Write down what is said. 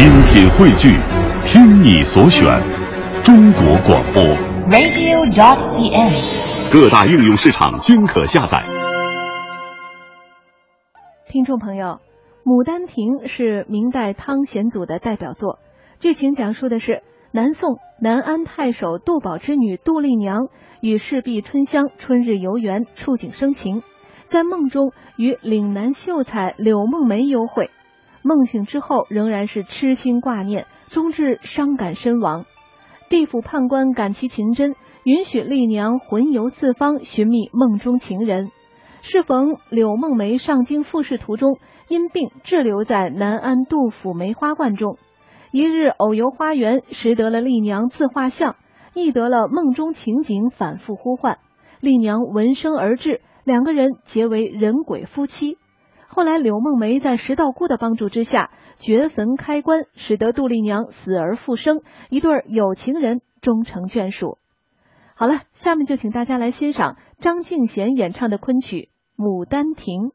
精品汇聚，听你所选，中国广播。radio.cn。各大应用市场均可下载。听众朋友，《牡丹亭》是明代汤显祖的代表作，剧情讲述的是南宋南安太守杜宝之女杜丽娘与侍婢春香春日游园，触景生情，在梦中与岭南秀才柳梦梅幽会，梦醒之后仍然是痴心挂念，终至伤感身亡。地府判官感其情真，允许丽娘魂游四方，寻觅梦中情人。适逢柳梦梅上京复试途中，因病滞留在南安杜府梅花观中。一日偶游花园，识得了丽娘自画像，忆得了梦中情景，反复呼唤。丽娘闻声而至，两个人结为人鬼夫妻。后来柳梦梅在石道姑的帮助之下，掘坟开棺，使得杜丽娘死而复生，一对有情人终成眷属。好了，下面就请大家来欣赏张敬贤演唱的昆曲《牡丹亭》。